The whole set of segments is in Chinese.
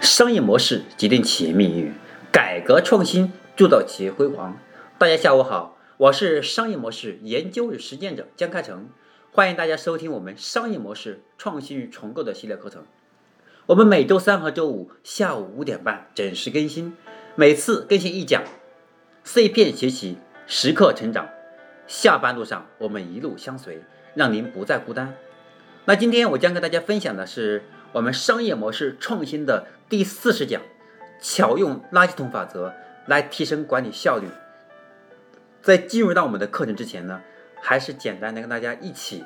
商业模式决定企业命运，改革创新铸造企业辉煌。大家下午好，我是商业模式研究与实践者江开成，欢迎大家收听我们商业模式创新与重构的系列课程。我们每周三和周五下午五点半准时更新，每次更新一讲，碎片学习，时刻成长。下班路上我们一路相随，让您不再孤单。那今天我将跟大家分享的是我们商业模式创新的第四十讲，巧用垃圾桶法则来提升管理效率。在进入到我们的课程之前呢，还是简单的跟大家一起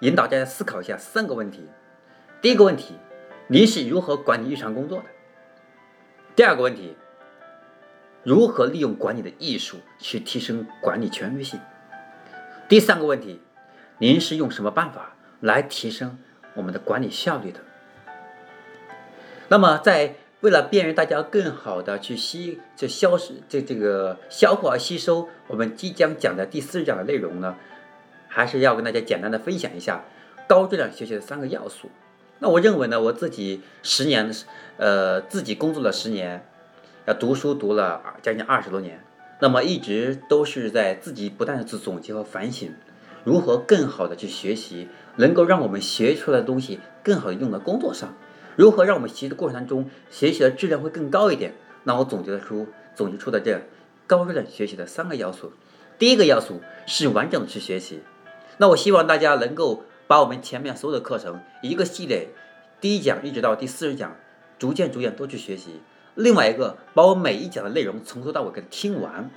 引导大家思考一下三个问题。第一个问题，您是如何管理日常工作的？第二个问题，如何利用管理的艺术去提升管理权威性？第三个问题，您是用什么办法？来提升我们的管理效率的。那么，在为了便于大家更好的去吸、这消失、这这个消化吸收我们即将讲的第四讲的内容呢，还是要跟大家简单的分享一下高质量学习的三个要素。那我认为呢，我自己十年，呃，自己工作了十年，要读书读了将近二十多年，那么一直都是在自己不断的去总结和反省。如何更好的去学习，能够让我们学出来的东西更好的用到工作上？如何让我们学习的过程当中学习的质量会更高一点？那我总结的出总结出的这高质量学习的三个要素。第一个要素是完整的去学习。那我希望大家能够把我们前面所有的课程一个系列，第一讲一直到第四十讲，逐渐逐渐都去学习。另外一个，把我每一讲的内容从头到尾给听完。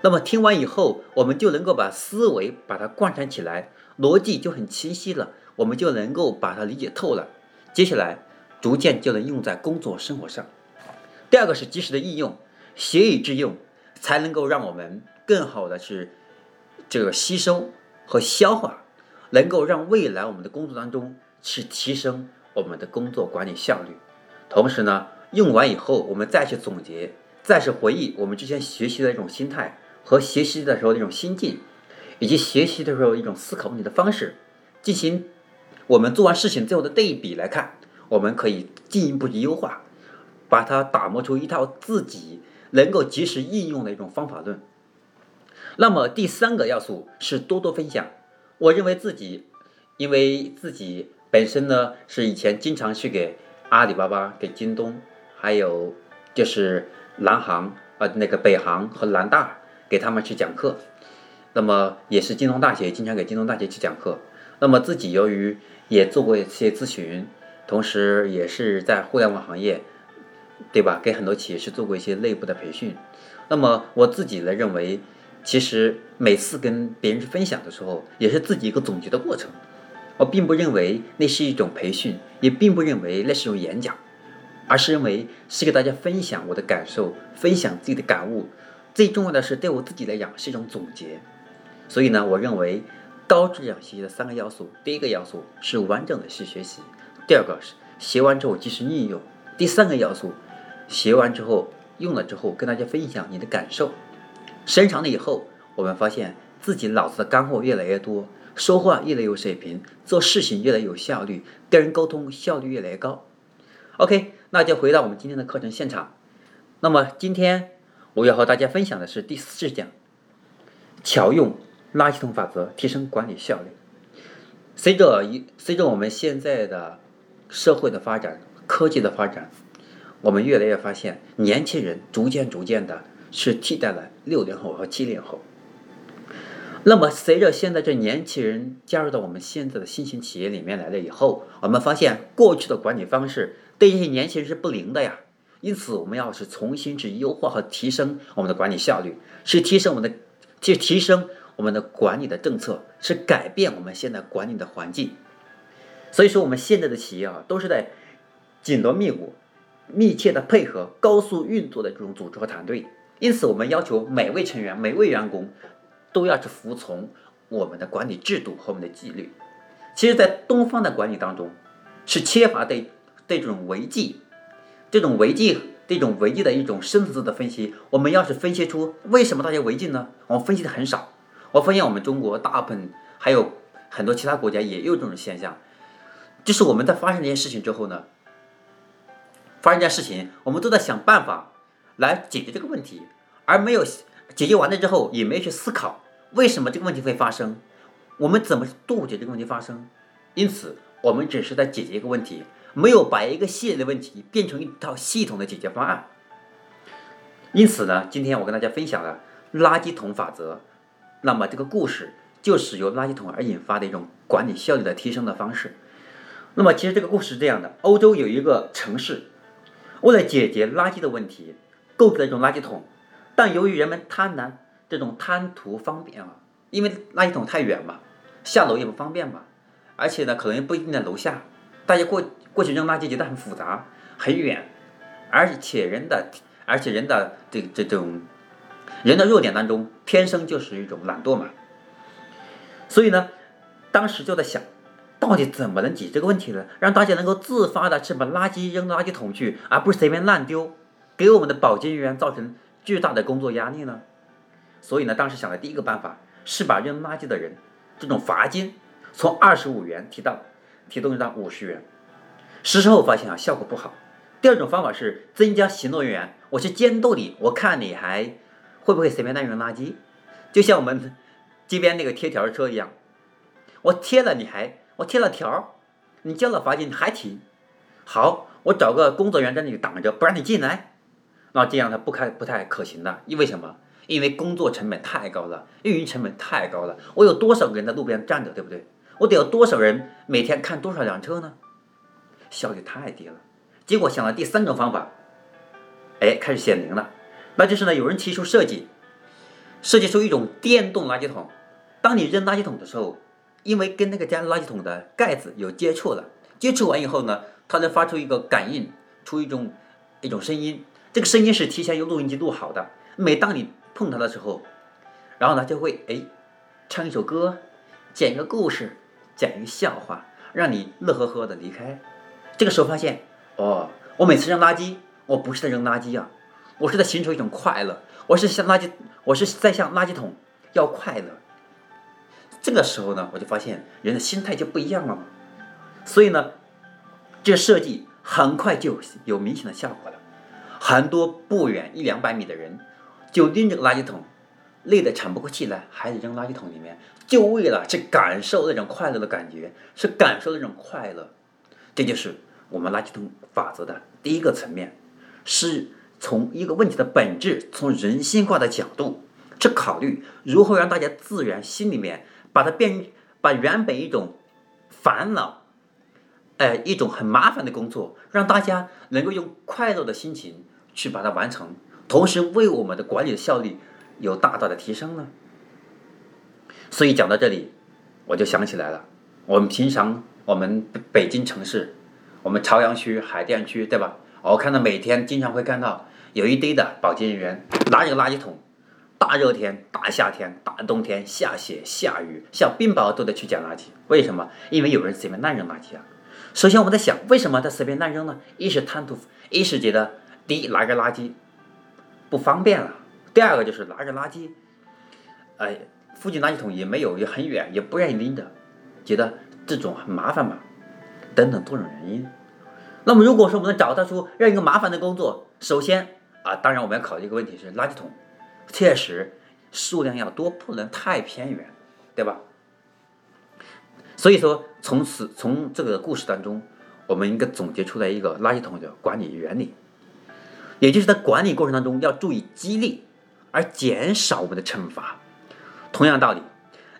那么听完以后，我们就能够把思维把它贯穿起来，逻辑就很清晰了，我们就能够把它理解透了。接下来逐渐就能用在工作生活上。第二个是及时的应用，学以致用，才能够让我们更好的去这个吸收和消化，能够让未来我们的工作当中去提升我们的工作管理效率。同时呢，用完以后我们再去总结，再去回忆我们之前学习的一种心态。和学习的时候那种心境，以及学习的时候一种思考问题的方式，进行我们做完事情最后的对比来看，我们可以进一步的优化，把它打磨出一套自己能够及时应用的一种方法论。那么第三个要素是多多分享。我认为自己，因为自己本身呢是以前经常去给阿里巴巴、给京东，还有就是南航啊那个北航和南大。给他们去讲课，那么也是京东大学经常给京东大学去讲课。那么自己由于也做过一些咨询，同时也是在互联网行业，对吧？给很多企业是做过一些内部的培训。那么我自己呢认为，其实每次跟别人分享的时候，也是自己一个总结的过程。我并不认为那是一种培训，也并不认为那是一种演讲，而是认为是给大家分享我的感受，分享自己的感悟。最重要的是，对我自己来讲是一种总结。所以呢，我认为高质量学习的三个要素：第一个要素是完整的去学习；第二个是学完之后及时应用；第三个要素，学完之后用了之后跟大家分享你的感受。时间长了以后，我们发现自己脑子的干货越来越多，说话越来越有水平，做事情越来越有效率，跟人沟通效率越来越高。OK，那就回到我们今天的课程现场。那么今天。我要和大家分享的是第四讲，巧用垃圾桶法则提升管理效率。随着一随着我们现在的社会的发展、科技的发展，我们越来越发现，年轻人逐渐逐渐的是替代了六零后和七零后。那么，随着现在这年轻人加入到我们现在的新型企业里面来了以后，我们发现过去的管理方式对这些年轻人是不灵的呀。因此，我们要是重新去优化和提升我们的管理效率，去提升我们的，去提升我们的管理的政策，是改变我们现在管理的环境。所以说，我们现在的企业啊，都是在紧锣密鼓、密切的配合、高速运作的这种组织和团队。因此，我们要求每位成员、每位员工都要去服从我们的管理制度和我们的纪律。其实，在东方的管理当中，是缺乏对对这种违纪。这种违纪，这种违纪的一种深层次的分析，我们要是分析出为什么大家违纪呢？我们分析的很少。我发现我们中国大部分还有很多其他国家也有这种现象，就是我们在发生这件事情之后呢，发生这件事情，我们都在想办法来解决这个问题，而没有解决完了之后，也没有去思考为什么这个问题会发生，我们怎么杜绝这个问题发生。因此，我们只是在解决一个问题，没有把一个系列的问题变成一套系统的解决方案。因此呢，今天我跟大家分享了垃圾桶法则。那么这个故事就是由垃圾桶而引发的一种管理效率的提升的方式。那么其实这个故事是这样的：欧洲有一个城市，为了解决垃圾的问题，购置了一种垃圾桶。但由于人们贪婪，这种贪图方便啊，因为垃圾桶太远嘛，下楼也不方便嘛，而且呢，可能不一定在楼下，大家过过去扔垃圾觉得很复杂、很远，而且人的，而且人的这这种人的弱点当中，天生就是一种懒惰嘛。所以呢，当时就在想。到底怎么能解这个问题呢？让大家能够自发的去把垃圾扔到垃圾桶去，而不是随便乱丢，给我们的保洁人员造成巨大的工作压力呢？所以呢，当时想的第一个办法是把扔垃圾的人这种罚金从二十五元提到提动到五十元。实施后发现啊，效果不好。第二种方法是增加行动人员，我去监督你，我看你还会不会随便乱扔垃圾？就像我们街边那个贴条的车一样，我贴了你还。我贴了条你交了罚金你还停，好，我找个工作人员在那里挡着，不让你进来，那这样他不开不太可行的，因为什么？因为工作成本太高了，运营成本太高了。我有多少个人在路边站着，对不对？我得有多少人每天看多少辆车呢？效率太低了。结果想了第三种方法，哎，开始显灵了，那就是呢，有人提出设计，设计出一种电动垃圾桶，当你扔垃圾桶的时候。因为跟那个加垃圾桶的盖子有接触了，接触完以后呢，它能发出一个感应，出一种一种声音。这个声音是提前用录音机录好的。每当你碰它的时候，然后呢就会哎唱一首歌，讲一个故事，讲一个笑话，让你乐呵呵的离开。这个时候发现哦，我每次扔垃圾，我不是在扔垃圾啊，我是在寻求一种快乐，我是向垃圾，我是在向垃圾桶要快乐。这个时候呢，我就发现人的心态就不一样了嘛。所以呢，这设计很快就有明显的效果了。很多不远一两百米的人就拎着个垃圾桶，累得喘不过气来，还得扔垃圾桶里面，就为了去感受那种快乐的感觉，是感受那种快乐。这就是我们垃圾桶法则的第一个层面，是从一个问题的本质，从人性化的角度去考虑如何让大家自然心里面。把它变，把原本一种烦恼，哎，一种很麻烦的工作，让大家能够用快乐的心情去把它完成，同时为我们的管理的效率有大大的提升呢。所以讲到这里，我就想起来了，我们平常我们北京城市，我们朝阳区、海淀区，对吧？我看到每天经常会看到有一堆的保洁人员拿着个垃圾桶。大热天、大夏天、大冬天，下雪、下雨、下冰雹都得去捡垃圾。为什么？因为有人随便乱扔垃圾啊。首先我们在想，为什么他随便乱扔呢？一是贪图，一是觉得第一拿个垃圾不方便了；第二个就是拿着垃圾，哎，附近垃圾桶也没有，也很远，也不愿意拎着，觉得这种很麻烦嘛，等等多种原因。那么如果说我们能找到出让一个麻烦的工作，首先啊，当然我们要考虑一个问题是垃圾桶。确实，数量要多，不能太偏远，对吧？所以说，从此从这个故事当中，我们应该总结出来一个垃圾桶的管理原理，也就是在管理过程当中要注意激励，而减少我们的惩罚。同样道理，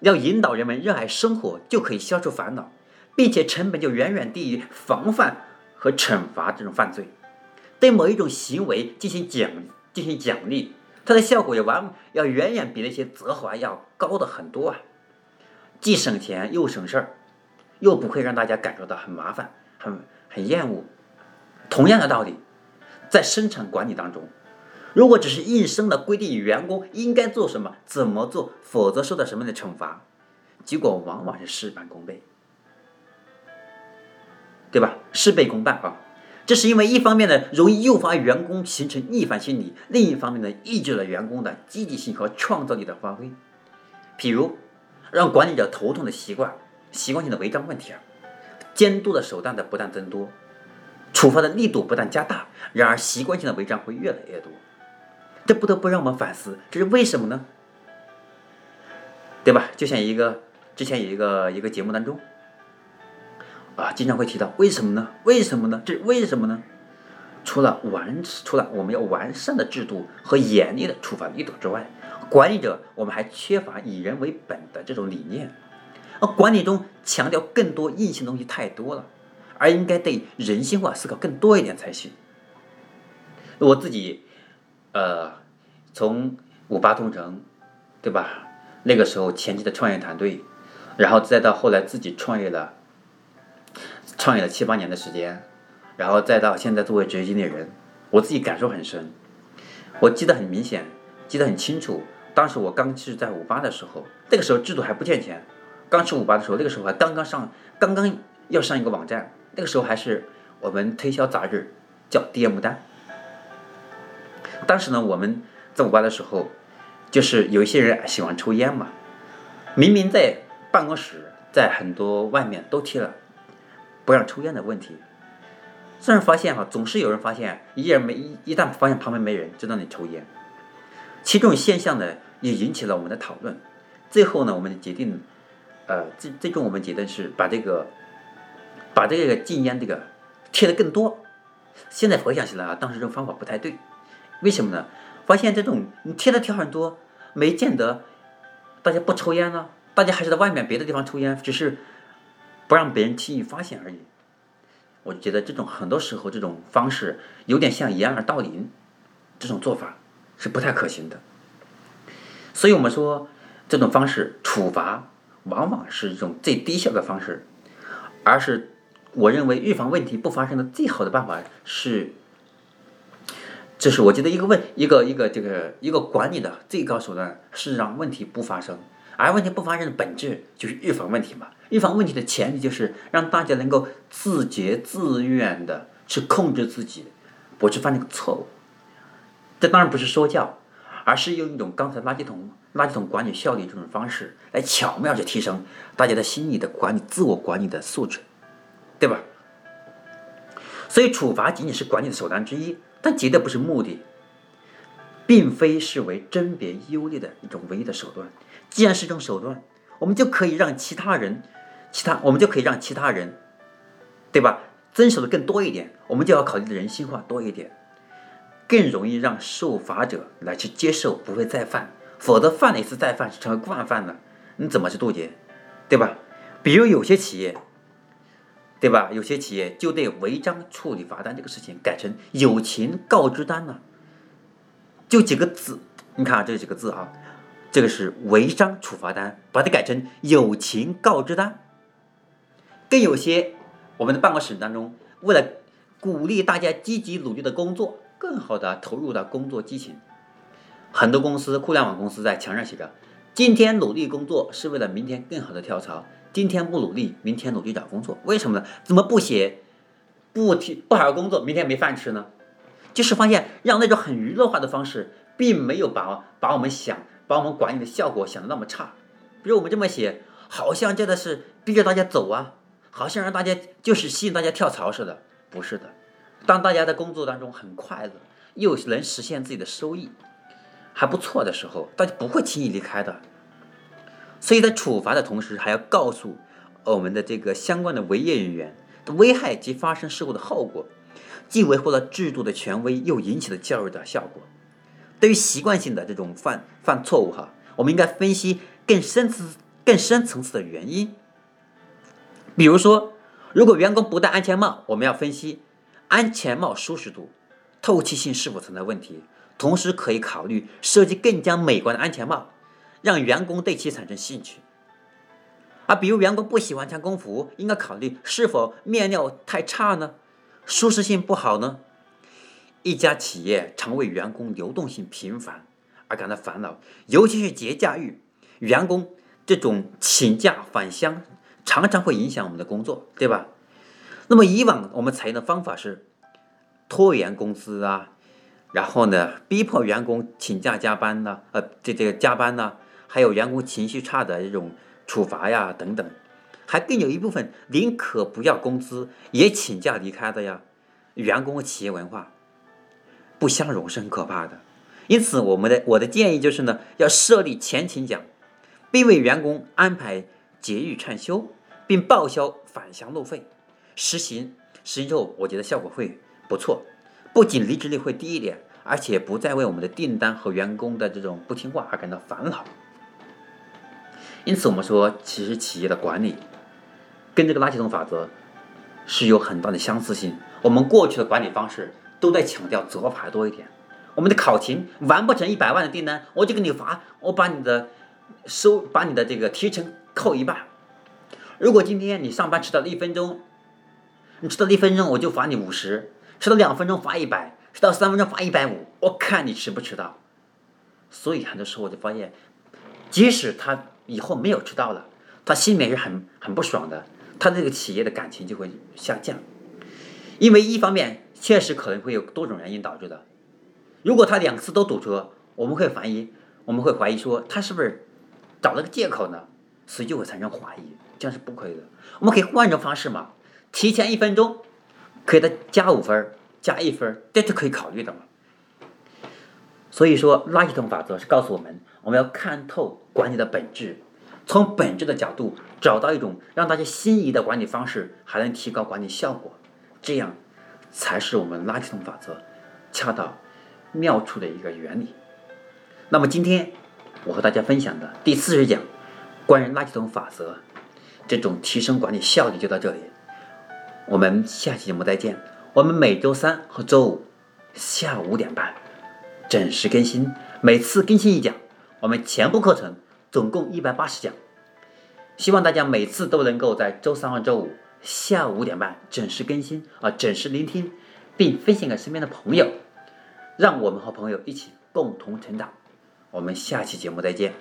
要引导人们热爱生活，就可以消除烦恼，并且成本就远远低于防范和惩罚这种犯罪。对某一种行为进行奖进行奖励。它的效果也完要远远比那些责罚要高的很多啊，既省钱又省事儿，又不会让大家感受到很麻烦、很很厌恶。同样的道理，在生产管理当中，如果只是硬生的规定员工应该做什么、怎么做，否则受到什么样的惩罚，结果往往是事半功倍，对吧？事倍功半啊。这是因为一方面呢，容易诱发员工形成逆反心理；另一方面呢，抑制了员工的积极性和创造力的发挥。譬如，让管理者头痛的习惯、习惯性的违章问题啊，监督的手段的不断增多，处罚的力度不断加大，然而习惯性的违章会越来越多。这不得不让我们反思，这是为什么呢？对吧？就像一个之前有一个一个节目当中，啊，经常会提到为什么呢？为什么呢？这为什么呢？除了完除了我们要完善的制度和严厉的处罚力度之外，管理者我们还缺乏以人为本的这种理念。而管理中强调更多硬性东西太多了，而应该对人性化思考更多一点才行。我自己，呃，从五八同城，对吧？那个时候前期的创业团队，然后再到后来自己创业了，创业了七八年的时间，然后再到现在作为职业经理人，我自己感受很深。我记得很明显，记得很清楚。当时我刚是在五八的时候，那个时候制度还不健全。刚去五八的时候，那个时候还刚刚上，刚刚要上一个网站，那个时候还是我们推销杂志叫 DM 单。当时呢，我们在五八的时候，就是有一些人喜欢抽烟嘛，明明在办公室，在很多外面都贴了不让抽烟的问题，虽然发现哈，总是有人发现，一人没一一旦发现旁边没人，就在那里抽烟。其这种现象呢，也引起了我们的讨论。最后呢，我们决定。呃，最最终我们决定是把这个，把这个禁烟这个贴的更多。现在回想起来啊，当时这种方法不太对。为什么呢？发现这种你贴的贴很多，没见得大家不抽烟呢，大家还是在外面别的地方抽烟，只是不让别人轻易发现而已。我觉得这种很多时候这种方式有点像掩耳盗铃，这种做法是不太可行的。所以我们说这种方式处罚。往往是一种最低效的方式，而是我认为预防问题不发生的最好的办法是，这是我觉得一个问一个一个这个一个管理的最高手段是让问题不发生，而问题不发生的本质就是预防问题嘛。预防问题的前提就是让大家能够自觉自愿的去控制自己，不去犯那个错误。这当然不是说教，而是用一种刚才垃圾桶。垃圾桶管理效率这种方式来巧妙地提升大家的心理的管理、自我管理的素质，对吧？所以处罚仅仅是管理的手段之一，但绝对不是目的，并非视为甄别优劣的一种唯一的手段。既然是种手段，我们就可以让其他人，其他我们就可以让其他人，对吧？遵守的更多一点，我们就要考虑的人性化多一点，更容易让受罚者来去接受，不会再犯。否则犯了一次再犯是，成为惯犯了，你怎么去杜绝，对吧？比如有些企业，对吧？有些企业就对违章处理罚单这个事情改成友情告知单了，就几个字，你看这几个字啊，这个是违章处罚单，把它改成友情告知单。更有些我们的办公室当中，为了鼓励大家积极努力的工作，更好的投入到工作激情。很多公司，互联网公司在墙上写着：“今天努力工作是为了明天更好的跳槽。今天不努力，明天努力找工作。”为什么呢？怎么不写不提不好好工作，明天没饭吃呢？就是发现让那种很娱乐化的方式，并没有把把我们想把我们管理的效果想的那么差。比如我们这么写，好像真的是逼着大家走啊，好像让大家就是吸引大家跳槽似的。不是的，当大家在工作当中很快乐，又能实现自己的收益。还不错的时候，大家不会轻易离开的。所以在处罚的同时，还要告诉我们的这个相关的违业人员的危害及发生事故的后果，既维护了制度的权威，又引起了教育的效果。对于习惯性的这种犯犯错误哈，我们应该分析更深层、更深层次的原因。比如说，如果员工不戴安全帽，我们要分析安全帽舒适度、透气性是否存在问题。同时可以考虑设计更加美观的安全帽，让员工对其产生兴趣。啊，比如员工不喜欢穿工服，应该考虑是否面料太差呢？舒适性不好呢？一家企业常为员工流动性频繁而感到烦恼，尤其是节假日，员工这种请假返乡常常会影响我们的工作，对吧？那么以往我们采用的方法是拖延工资啊。然后呢，逼迫员工请假加班呢？呃，这这个加班呢，还有员工情绪差的这种处罚呀，等等，还更有一部分宁可不要工资也请假离开的呀。员工和企业文化不相容是很可怕的。因此，我们的我的建议就是呢，要设立前勤奖，并为员工安排节日串休，并报销返乡路费。实行实行之后，我觉得效果会不错，不仅离职率会低一点，而且不再为我们的订单和员工的这种不听话而感到烦恼。因此，我们说，其实企业的管理跟这个垃圾桶法则是有很大的相似性。我们过去的管理方式都在强调责罚多一点。我们的考勤完不成一百万的订单，我就给你罚，我把你的收，把你的这个提成扣一半。如果今天你上班迟到了一分钟，你迟到了一分钟，我就罚你五十；迟到两分钟罚一百；迟到三分钟罚一百五。我看你迟不迟到。所以很多时候我就发现，即使他以后没有迟到了，他心里面是很很不爽的，他这个企业的感情就会下降。因为一方面确实可能会有多种原因导致的。如果他两次都堵车，我们会怀疑，我们会怀疑说他是不是找了个借口呢？所以就会产生怀疑，这样是不可以的。我们可以换种方式嘛，提前一分钟，给他加五分，加一分，这是可以考虑的嘛。所以说，垃圾桶法则是告诉我们，我们要看透管理的本质，从本质的角度找到一种让大家心仪的管理方式，还能提高管理效果，这样才是我们垃圾桶法则恰到。妙处的一个原理。那么今天我和大家分享的第四十讲关于垃圾桶法则这种提升管理效率就到这里。我们下期节目再见。我们每周三和周五下午五点半准时更新，每次更新一讲。我们全部课程总共一百八十讲，希望大家每次都能够在周三和周五下午五点半准时更新啊，准时聆听，并分享给身边的朋友。让我们和朋友一起共同成长。我们下期节目再见。